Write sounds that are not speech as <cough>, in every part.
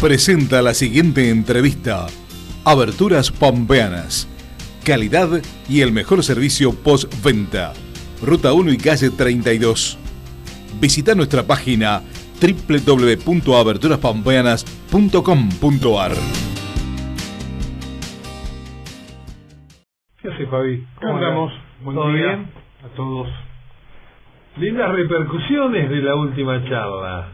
presenta la siguiente entrevista. Aberturas Pampeanas. Calidad y el mejor servicio postventa. Ruta 1 y calle 32. Visita nuestra página www.aberturaspampeanas.com.ar. ¿Qué hace, Fabi? ¿Cómo andamos? Buen ¿Todo día bien? a todos. Lindas repercusiones de la última charla.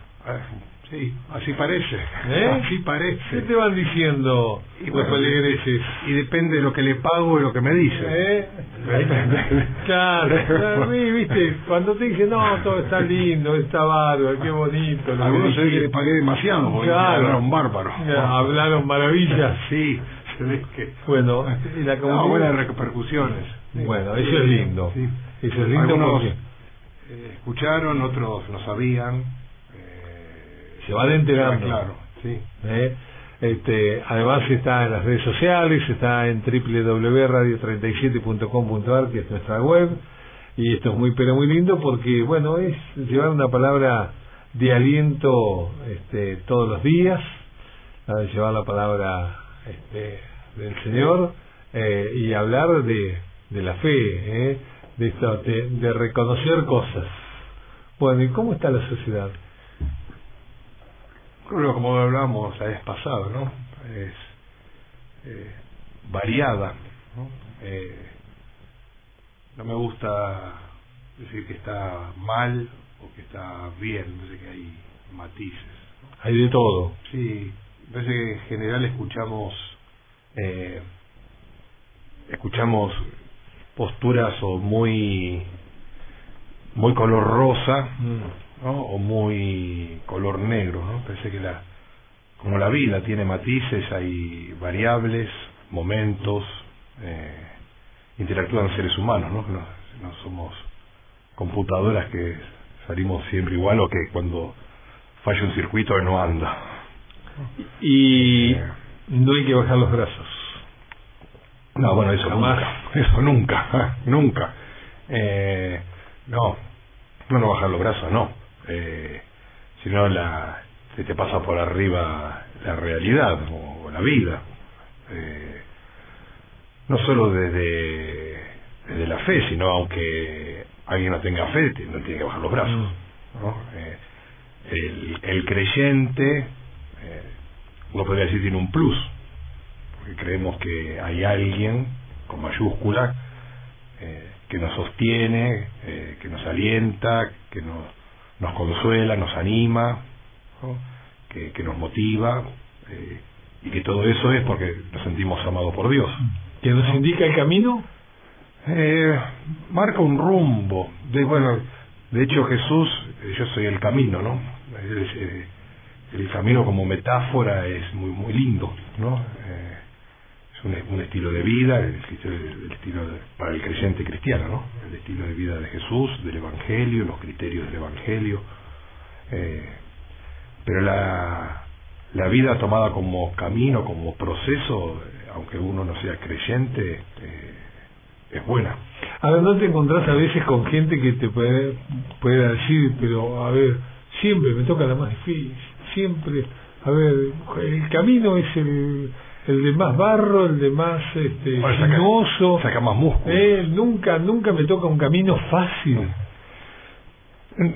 Sí, así parece. ¿Eh? Así ¿Qué parece. te van diciendo Y los bueno, feligreses? Y depende de lo que le pago y lo que me dice. ¿Eh? Claro, a mí, viste, cuando te dicen, no, todo está lindo, está bárbaro, qué bonito. lo Algunos se ve que le dijiste". pagué demasiado porque Claro. hablaron bárbaro. Ya, Hablaron maravillas. Sí, se ve que... Bueno, y la No, buenas repercusiones. Sí. Bueno, eso es lindo. Sí. Eso es lindo Algunos porque eh, escucharon, otros no sabían. Se van enterando. Claro, sí. ¿eh? Este, además está en las redes sociales, está en www.radio37.com.ar, que es nuestra web, y esto es muy pero muy lindo porque, bueno, es llevar una palabra de aliento este, todos los días, llevar la palabra este, del Señor eh, y hablar de, de la fe, ¿eh? de, esto, de, de reconocer cosas. Bueno, ¿y cómo está la sociedad? Creo que como hablábamos la vez pasada, ¿no? Es eh, variada, ¿no? Eh, no me gusta decir que está mal o que está bien, me parece que hay matices. Hay de todo. Sí, me parece que en general escuchamos eh, escuchamos posturas o muy muy color rosa ¿no? o muy color negro, ¿no? Parece que la como la vida tiene matices, hay variables, momentos, eh, interactúan seres humanos, ¿no? No, no somos computadoras que salimos siempre igual o que cuando falla un circuito no anda. Y Eh, no hay que bajar los brazos. No, bueno, eso Jamás. nunca, eso nunca, <laughs> nunca. Eh, no, no no bajar los brazos, no. Eh, sino la, se te pasa por arriba la realidad o, la vida. Eh, no solo desde, desde la fe, sino aunque alguien no tenga fe, no tiene que bajar los brazos. ¿no? Eh, el, el creyente, eh, uno podría decir, tiene un plus, porque creemos que hay alguien con mayúscula eh, que nos sostiene, eh, que nos alienta, que nos, nos consuela, nos anima, ¿no? que, que nos motiva, eh, y que todo eso es porque nos sentimos amados por Dios. ¿Que nos indica el camino? Eh, marca un rumbo. De, bueno, de hecho Jesús, eh, yo soy el camino, ¿no? Eh, el camino como metáfora es muy muy lindo, ¿no? Eh, es un, un estilo de vida, el el estilo de- para el creyente cristiano, ¿no? Estilo de vida de Jesús, del Evangelio, los criterios del Evangelio. Eh, pero la, la vida tomada como camino, como proceso, aunque uno no sea creyente, eh, es buena. A ver, ¿no te encontrás a veces con gente que te puede, puede decir, pero a ver, siempre me toca la más difícil, siempre, a ver, el camino es el, el de más barro, el de más este, Bueno, saca- sinuoso, saca más músculo. eh, nunca, nunca me toca un camino fácil.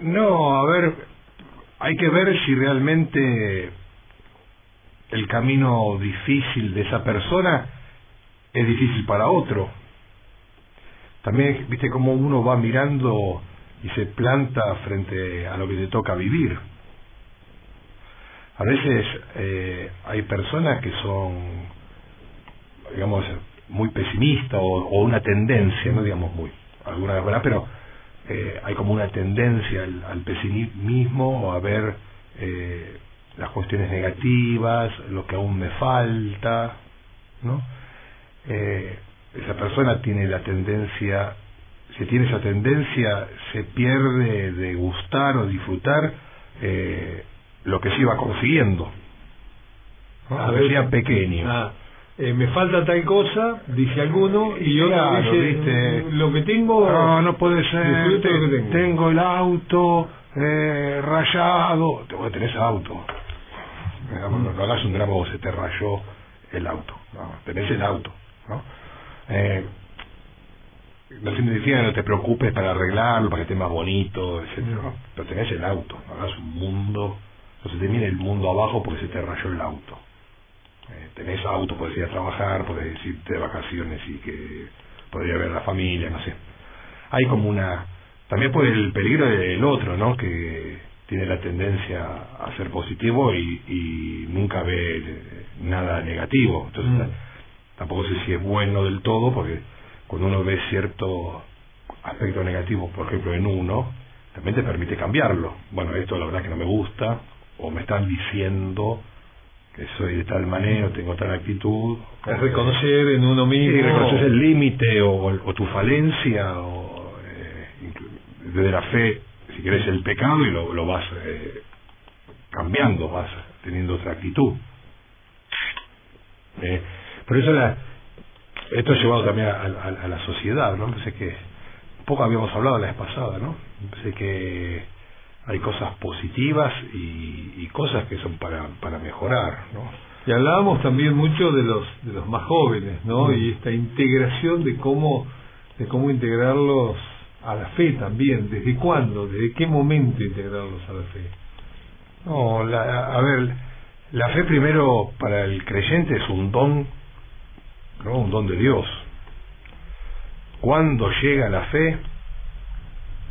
No, a ver, hay que ver si realmente el camino difícil de esa persona es difícil para otro. También, viste, cómo uno va mirando y se planta frente a lo que te toca vivir. A veces eh, hay personas que son, digamos, muy pesimistas o, una tendencia, no digamos muy, alguna vez. Pero eh, hay como una tendencia al, al pesimismo o a ver eh, las cuestiones negativas, lo que aún me falta, ¿no? Eh, esa persona tiene la tendencia, si tiene esa tendencia, se pierde de gustar o disfrutar eh, lo que se iba consiguiendo, ¿no? A aunque ver, sea pequeño. Ah, eh, me falta tal cosa, dice alguno, y, Y otro claro, dice, viste. lo que tengo... No, no puede ser. tengo. tengo el auto eh, rayado. Te voy a tener ese auto. no, no, hagas un drama o se te rayó el auto. No, tenés el auto. ¿no? Eh, no significa que no te preocupes para arreglarlo, para que esté más bonito, etcétera ¿no? Pero tenés el auto, no hagas un mundo, no se te mire el mundo abajo porque se te rayó el auto. Eh, tenés auto, podés ir a trabajar, podés irte de vacaciones y que podría ver a la familia, no sé. Hay como una... También por el peligro del otro, ¿no? Que tiene la tendencia a ser positivo y, y nunca ve nada negativo. Entonces, mm. tampoco sé si es bueno del todo, porque cuando uno ve cierto aspecto negativo, por ejemplo, en uno, también te permite cambiarlo. Bueno, esto la verdad que no me gusta, o me están diciendo que soy de tal manera, tengo tal actitud. Es reconocer en uno mismo. Sí, reconocer el límite o, tu falencia, o eh, desde la fe, si querés, el pecado y lo, lo vas eh, cambiando, vas teniendo otra actitud. Eh, por eso la, esto ha llevado también a, la sociedad, ¿no? Pensé que poco habíamos hablado la vez pasada, ¿no? Pensé que hay cosas positivas y, cosas que son para, para mejorar, ¿no? Y hablábamos también mucho de los de los más jóvenes, ¿no? Mm. Y esta integración de cómo de cómo integrarlos a la fe también, desde cuándo, desde qué momento integrarlos a la fe. No, la, a ver, la fe primero para el creyente es un don, ¿no? Un don de Dios. Cuando llega la fe,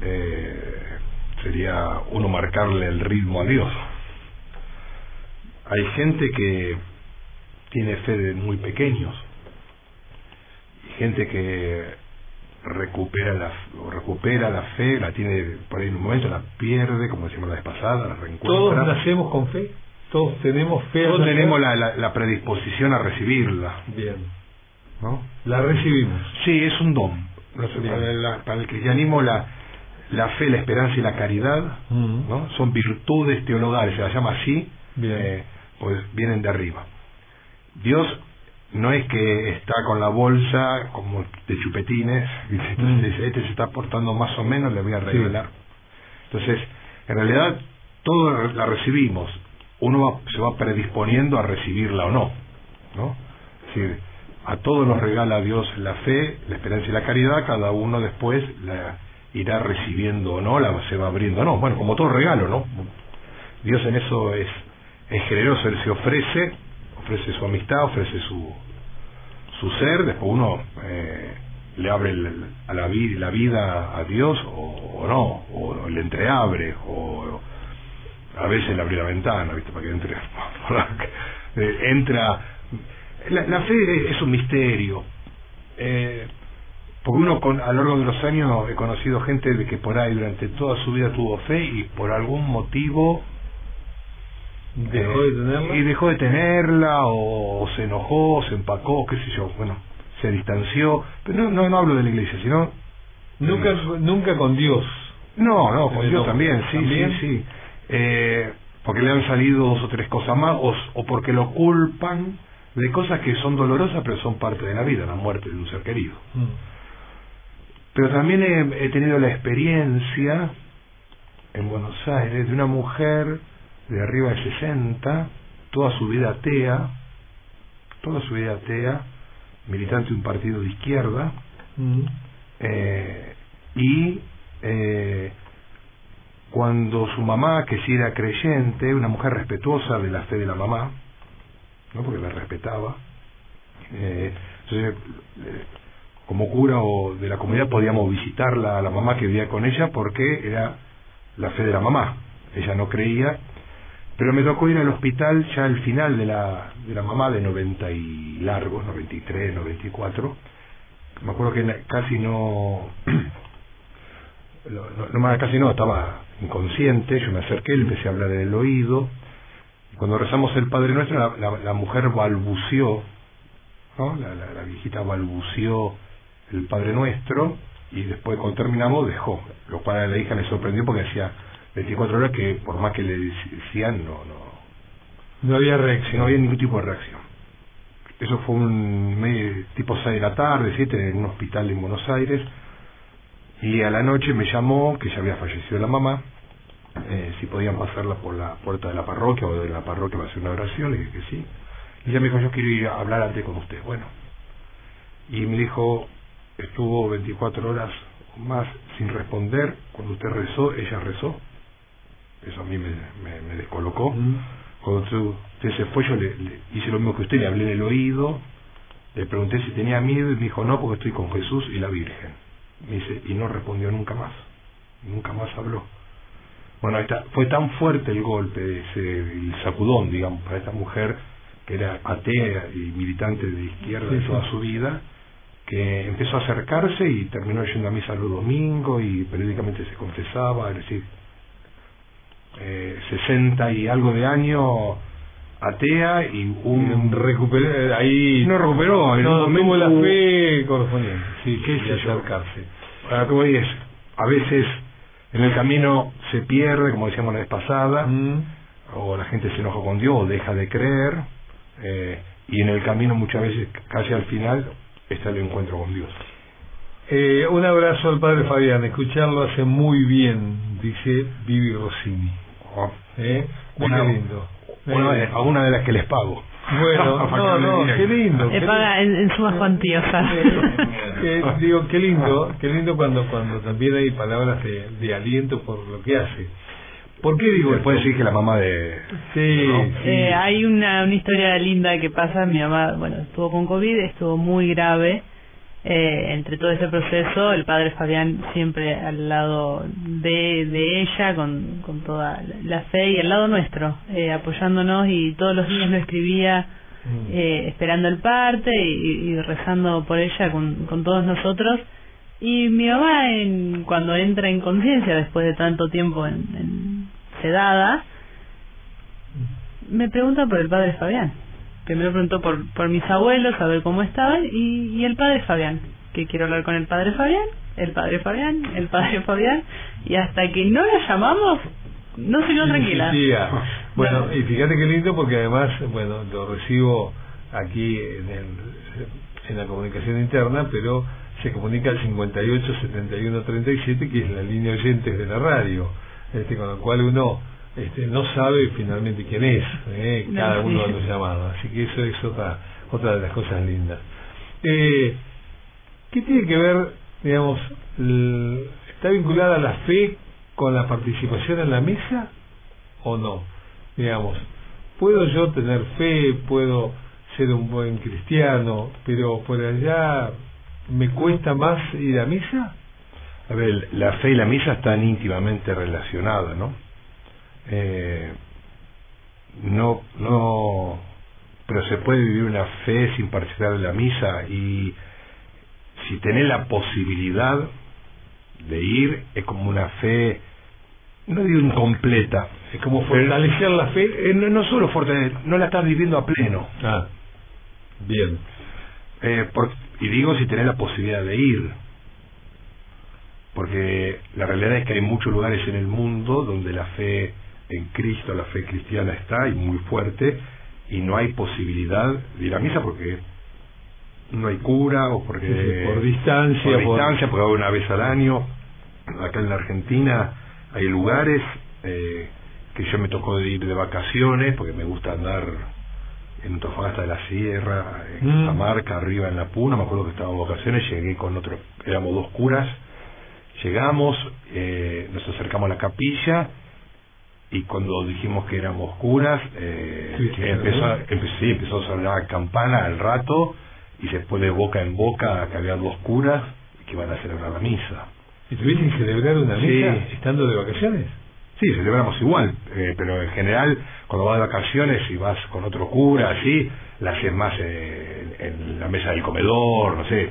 eh, sería uno marcarle el ritmo a Dios. Hay gente que tiene fe de muy pequeños y gente que recupera la recupera la fe, la tiene por ahí en un momento, la pierde, como decimos la vez pasada, la reencuentra. Todos nacemos con fe, todos tenemos fe. Todos tenemos la, la, predisposición a recibirla. Bien. ¿No? La recibimos. Sí, es un don. Para, para el cristianismo la, la fe, la esperanza y la caridad, ¿no? Son virtudes teologales, se las llama así, eh, pues vienen de arriba. Dios no es que está con la bolsa como de chupetines, <laughs> entonces este se está portando más o menos, le voy a revelar. Entonces, en realidad, todo la recibimos, uno se va predisponiendo a recibirla o no, ¿no? Es decir, a todos nos regala Dios la fe, la esperanza y la caridad, cada uno después la irá recibiendo o no, la se va abriendo o no. Bueno, como todo regalo, ¿no? Dios en eso es, es generoso, Él se ofrece, ofrece su amistad, ofrece su, su ser, después uno eh, le abre a la, la vida a Dios o, no, o, le entreabre, o a veces le abre la ventana, ¿viste? Para que entre. <laughs> Eh, entra. La, la, fe es un misterio. Eh, porque uno con, a lo largo de los años he conocido gente de que por ahí durante toda su vida tuvo fe y por algún motivo dejó de tenerla y dejó de tenerla o, se enojó se empacó qué sé yo bueno se distanció. Pero no no, hablo de la iglesia sino nunca nunca con Dios. No no con Dios también sí sí sí. Eh, porque le han salido dos o tres cosas más o, o porque lo culpan de cosas que son dolorosas pero son parte de la vida la muerte de un ser querido. Mm. Pero también he, tenido la experiencia en Buenos Aires de una mujer de arriba de 60, toda su vida atea, toda su vida atea, militante de un partido de izquierda, mm. eh, y eh, cuando su mamá, que sí era creyente, una mujer respetuosa de la fe de la mamá, ¿no? porque la respetaba, eh, entonces como cura o de la comunidad podíamos visitarla a la mamá que vivía con ella porque era la fe de la mamá. Ella no creía, pero me tocó ir al hospital ya al final de la, de la mamá de 90 y largos, 93, 94. Me acuerdo que casi no, <clears throat> no, no, casi no, estaba inconsciente, yo me acerqué, le empecé a hablar en el oído. Cuando rezamos el Padre Nuestro, la, la, mujer balbuceó, ¿no? La, la, viejita balbuceó el Padre Nuestro y después cuando terminamos dejó, lo cual a la hija le sorprendió porque hacía 24 horas que por más que le decían no no no había reacción, no había ningún tipo de reacción. Eso fue un tipo 6 de la tarde, 7 en un hospital en Buenos Aires y a la noche me llamó que ya había fallecido la mamá eh, si podían pasarla por la puerta de la parroquia o de la parroquia para hacer una oración, le dije que sí. Y ella me dijo, yo quiero ir a hablar antes con usted. Bueno, y me dijo, estuvo 24 horas más sin responder, cuando usted rezó, ella rezó. Eso a mí me, me, descolocó. Cuando usted, se fue, yo le, hice lo mismo que usted, le hablé en el oído, le pregunté si tenía miedo y me dijo, no, porque estoy con Jesús y la Virgen. Me dice, y no respondió nunca más. Nunca más habló. Bueno, fue tan fuerte el golpe, ese, el sacudón, digamos, para esta mujer que era atea y militante de izquierda de toda su vida, que empezó a acercarse y terminó yendo a misa los domingos y periódicamente se confesaba, es decir, eh, 60 y algo de años atea y un recuperó ahí no recuperó no tuvo la fe correspondiente. Sí qué es acercarse. Ahora como es a veces en el camino se pierde como decíamos la vez pasada mm. o la gente se enoja con Dios o deja de creer eh, y en el camino muchas veces casi al final está el encuentro con Dios eh, un abrazo al padre Fabián escucharlo hace muy bien dice Vivi Rossini oh. ¿Eh? lindo una de, a una de las que les pago. Bueno, <laughs> no, no, qué lindo. Le paga en, sumas cuantiosas. <laughs> digo, qué lindo, qué lindo cuando cuando también hay palabras de, de aliento por lo que hace. ¿Por qué digo puede decir que la mamá de... Sí, Eh, hay una, una historia linda que pasa, mi mamá, bueno, estuvo con COVID, estuvo muy grave, eh, entre todo ese proceso, el padre Fabián siempre al lado de, de ella, con, con toda la fe y al lado nuestro, eh, apoyándonos y todos los días lo escribía mm. eh, esperando el parte y, y, rezando por ella con, con todos nosotros. Y mi mamá, en, cuando entra en conciencia después de tanto tiempo en, en sedada, me pregunta por el padre Fabián. Primero preguntó por, por mis abuelos, a ver cómo estaban, y, y el padre Fabián, que quiero hablar con el padre Fabián, el padre Fabián, el padre Fabián, y hasta que no la llamamos, no se quedó tranquila. Bueno, y fíjate qué lindo porque además, bueno, lo recibo aquí en, el, en la comunicación interna, pero se comunica al 58 71 37, que es la línea oyentes de la radio, este, con lo cual uno este, no sabe finalmente quién es eh, cada uno de los llamados. Así que eso es otra, otra de las cosas lindas. Eh, ¿Qué tiene que ver, digamos, está vinculada la fe con la participación en la misa o no? Digamos, ¿puedo yo tener fe, puedo ser un buen cristiano, pero por allá me cuesta más ir a misa? A ver, la fe y la misa están íntimamente relacionadas, ¿no? eh, no, no, pero se puede vivir una fe sin participar en la misa y si tenés la posibilidad de ir, es como una fe, no digo incompleta, es como fortalecer la fe. Eh, no, no, solo fortalecer, no la estás viviendo a pleno. Ah, bien. Eh, y digo si tenés la posibilidad de ir, porque la realidad es que hay muchos lugares en el mundo donde la fe en Cristo la fe cristiana está y muy fuerte y no hay posibilidad de ir a misa porque no hay cura o porque por distancia por distancia porque una vez al año acá en la Argentina hay lugares eh, que yo me tocó ir de vacaciones porque me gusta andar en Antofagasta de la Sierra en mm. marca arriba en la Puna me acuerdo que estaba en vacaciones llegué con otro éramos dos curas llegamos eh, nos acercamos a la capilla y cuando dijimos que éramos curas, eh, empezó, sí, empezó a sonar campana al rato y fue de boca en boca que había dos curas que iban a celebrar la misa. ¿Y tuviste que celebrar una misa estando de vacaciones? Sí, celebramos igual, eh, pero en general cuando vas de vacaciones y vas con otro cura, así, la haces más en la mesa del comedor, no sé,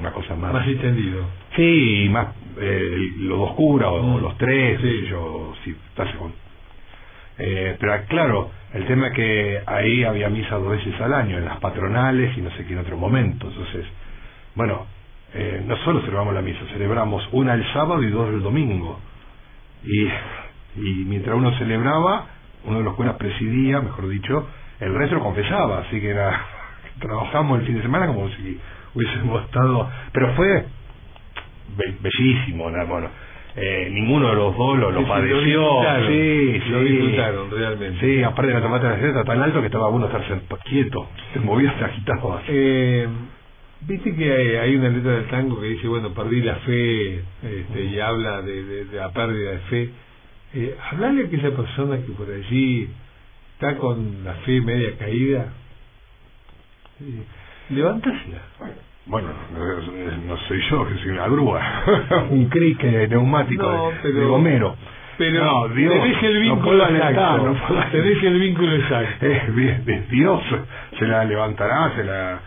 una cosa más... Más entendido. Sí, más eh, los dos curas o, mm. los tres, yo, si estás con... Eh, pero claro, el tema es que ahí había misa dos veces al año, en las patronales y no sé qué en otro momento. Entonces, bueno, eh, no solo celebramos la misa, celebramos una el sábado y dos el domingo. Y, y mientras uno celebraba, uno de los curas presidía, mejor dicho, el resto confesaba, así que era, <laughs> trabajamos el fin de semana como si hubiésemos <laughs> estado, pero fue bellísimo, bueno, eh, ninguno de los dos lo, lo Sí, sí, padeció. sí, lo disfrutaron realmente. Sí, aparte la tomate de la tan alto que estaba uno estar quieto, te movías, te agitabas. Eh, Viste que hay, hay una letra del tango que dice, bueno, perdí la fe, este, y habla de, de- de la pérdida de fe. Eh, hablarle a aquella persona que por allí está con la fe media caída, eh, levántasela. Bueno, no, no soy yo, que soy una grúa, <laughs> un crique neumático No, de, pero- de gomero. Pero no, Dios, tenés el no vínculo alentar, exacto. no puedo tenés el vínculo exacto. <laughs> es, Dios se la levantará, se la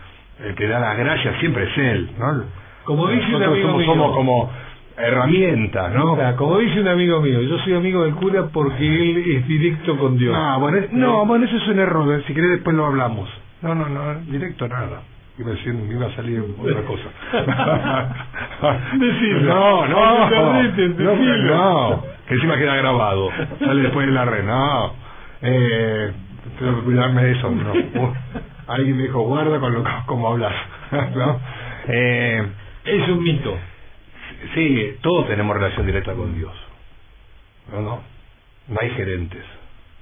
el que da las gracias siempre es él, ¿no? Como dice un amigo somos, mío. somos como herramientas, ¿no? O sea, como dice un amigo mío, yo soy amigo del cura porque él es directo con Dios. No, bueno, es- no, bueno, eso es un error, ¿eh? si querés después lo hablamos. No, no, no, directo nada. Iba a, decir, iba a salir otra <laughs> cosa. No, no, No no, que encima queda grabado. Sale después en la red, no. Eh, tengo que cuidarme de eso. No. Alguien me dijo, guarda con lo como hablas. <laughs> ¿no? Eh, Es un mito. Sí, todos tenemos relación directa con Dios. No, no. No hay gerentes,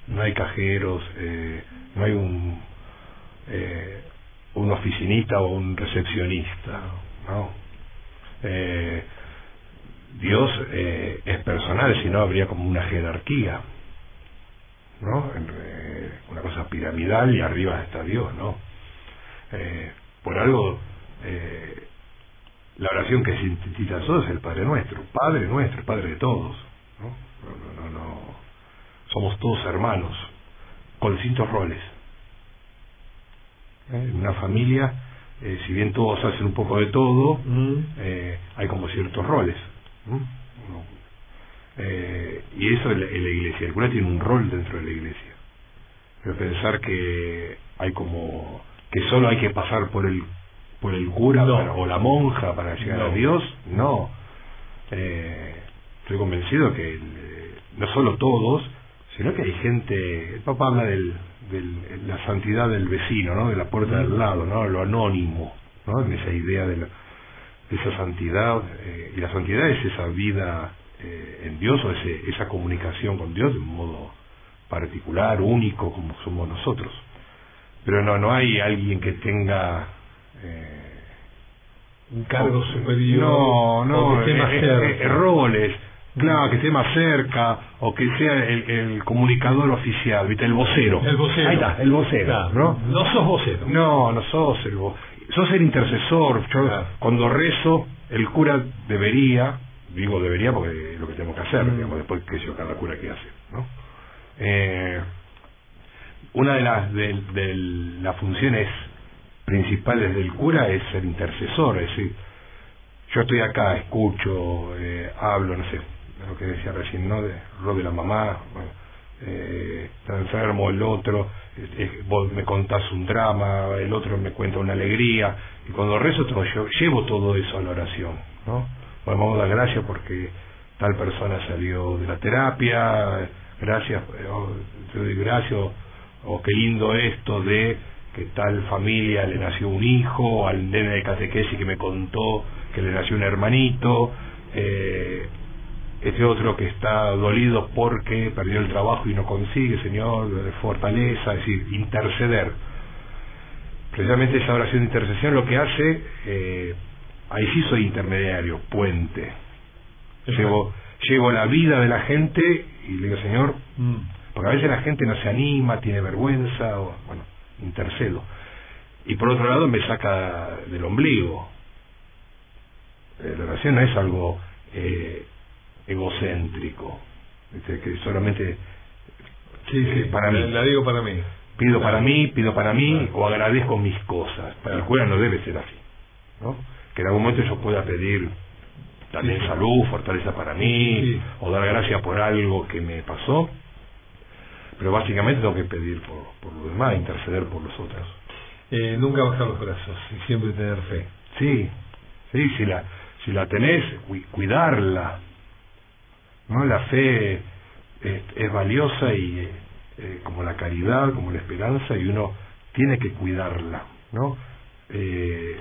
no hay cajeros, eh, no hay un eh, oficinista o un recepcionista, no. Eh, Dios eh, es personal, si no habría como una jerarquía, ¿no? Eh, una cosa piramidal y arriba está Dios, ¿no? Por algo la oración que sintetiza todo es el Padre Nuestro, Padre Nuestro, Padre de todos. No, no, no, no. Somos todos hermanos, con distintos roles. ¿Eh? En una familia, eh, si bien todos hacen un poco de todo, Mm. eh, hay como ciertos roles. eh, y eso en la, en la iglesia, el cura tiene un rol dentro de la iglesia. Pero pensar que hay como que solo hay que pasar por el por el cura No. para- o la monja para llegar No. a Dios, no. Estoy convencido que eh, no solo todos, sino que hay gente, el Papa habla del, del- la santidad del vecino, ¿no? de la puerta del lado, ¿no? lo anónimo, ¿no? en esa idea de, la, de esa santidad, eh, y la santidad es esa vida eh, en Dios o ese, esa comunicación con Dios de un modo particular, único, como somos nosotros. Pero no, no hay alguien que tenga... eh, Un cargo superior. no, no, roles, claro, que esté más cerca, o que sea el, el comunicador oficial, ¿viste? El vocero. El vocero. Ahí está, el vocero, Claro. ¿no? No sos vocero. No, no sos el vo- sos el intercesor. Yo, Claro. cuando rezo, el cura debería, digo debería porque es lo que tenemos que hacer, Mm. digamos, después que yo cada cura que hace, ¿no? Eh, una de las de, de las funciones principales del cura es ser intercesor, es decir, yo estoy acá, escucho, eh, hablo, no sé, lo que decía recién, ¿no? De lo la mamá, bueno, eh, está enfermo el otro, eh, vos me contás un drama, el otro me cuenta una alegría, y cuando rezo todo, yo llevo todo eso a la oración, ¿no? Bueno, vamos a dar gracias porque tal persona salió de la terapia, gracias, eh, oh, te doy gracias, o, o qué lindo esto de que tal familia le nació un hijo, al nene de catequesis que me contó que le nació un hermanito, eh, este otro que está dolido porque perdió el trabajo y no consigue, Señor, de fortaleza, es decir, interceder. Precisamente esa oración de intercesión lo que hace, eh, ahí sí soy intermediario, puente. Llevo, llevo la vida de la gente y le digo, Señor, Mm. porque a veces la gente no se anima, tiene vergüenza, o, bueno, intercedo. Y por otro lado me saca del ombligo. Eh, la oración no es algo eh, egocéntrico, que solamente Sí, sí, para mí. la digo para mí. pido Claro. para mí, pido para mí, Claro. o agradezco mis cosas. Para el cura no debe ser así, ¿no? Que en algún momento yo pueda pedir también Sí. salud, fortaleza para mí, o dar gracias por algo que me pasó, pero básicamente tengo que pedir por, por lo demás, interceder por los otros. Eh, nunca bajar los brazos y siempre tener fe. Sí, sí, si la, si la tenés, cu- cuidarla. ¿No? La fe es, es valiosa y eh, como la caridad, como la esperanza, y uno tiene que cuidarla. ¿no? Eh,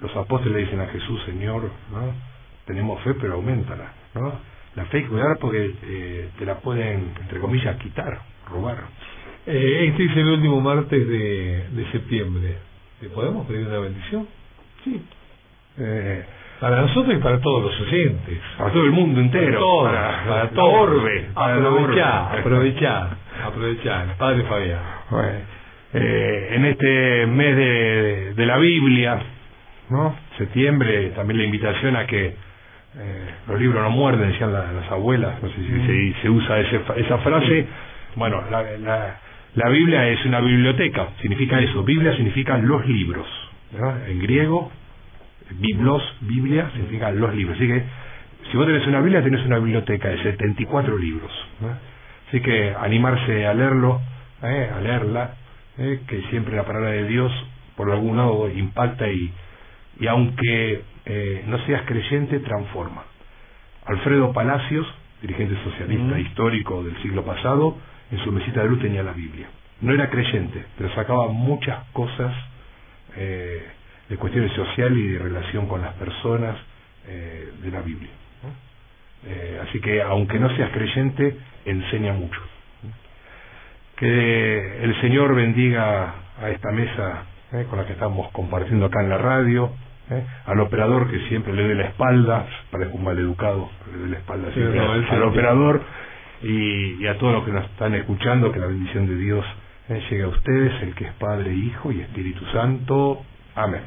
los apóstoles le dicen a Jesús, Señor, ¿no? tenemos fe, pero aumentala. ¿no? la fe hay que cuidarla porque eh, te la pueden, entre comillas, quitar, robar. Eh, este es el último martes de, de septiembre. ¿Le podemos pedir una bendición? Sí. Eh, Para nosotros y para todos los oyentes. para todo el mundo entero. Para, todos. orbe. para la orbe. Aprovechar, aprovechar, aprovechar. Padre Fabián. Bueno, eh, en este mes de, de la Biblia, ¿no? Septiembre, también la invitación a que eh, los libros no muerden, decían la- las abuelas, no sé si se, se usa ese esa frase. Bueno, la, la, la Biblia es una biblioteca, significa eso. Biblia significa los libros. En griego, biblos, Biblia, significa los libros. Así que, si vos tenés una Biblia, tenés una biblioteca de 74 libros. ¿no? Así que animarse a leerlo, ¿eh? a leerla, ¿eh? que siempre la palabra de Dios, por algún lado, impacta y, y aunque eh, no seas creyente, transforma. Alfredo Palacios, dirigente socialista Mm. histórico del siglo pasado, en su mesita de luz tenía la Biblia. No era creyente, pero sacaba muchas cosas eh, de cuestiones sociales y de relación con las personas eh, de la Biblia. ¿no? Eh, así que, aunque no seas creyente, enseña mucho. Que el Señor bendiga a esta mesa eh, con la que estamos compartiendo acá en la radio, al operador que siempre le dé la espalda, parece un maleducado, le dé la espalda Sí, siempre no, al operador y, y a todos los que nos están escuchando, que la bendición de Dios llegue a ustedes, el que es Padre, Hijo y Espíritu Santo. Amen.